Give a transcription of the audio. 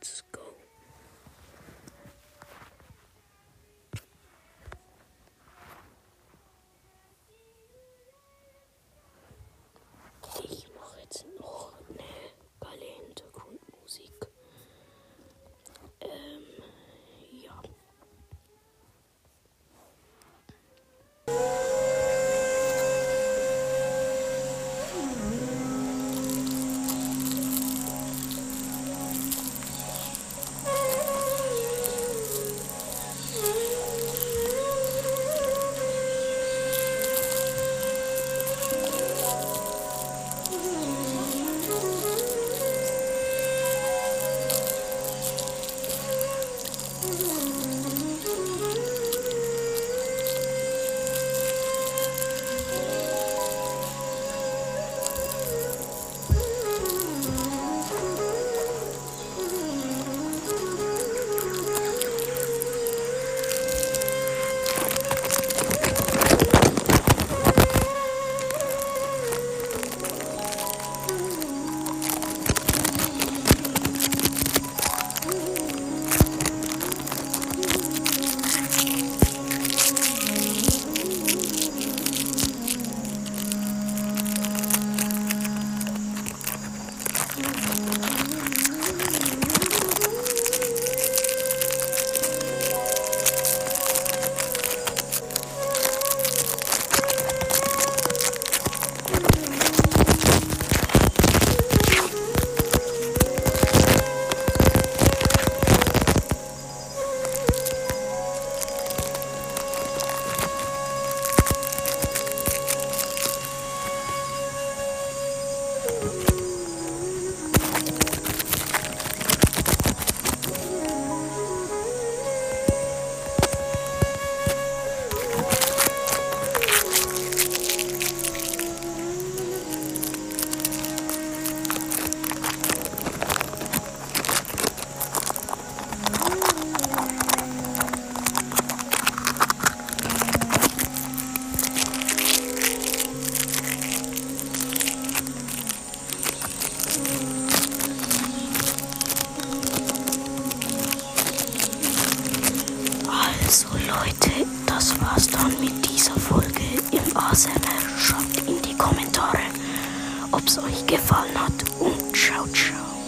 it's Thank mm -hmm. you. So Leute, das war's dann mit dieser Folge im A-Server. Schreibt in die Kommentare, ob's euch gefallen hat und ciao ciao.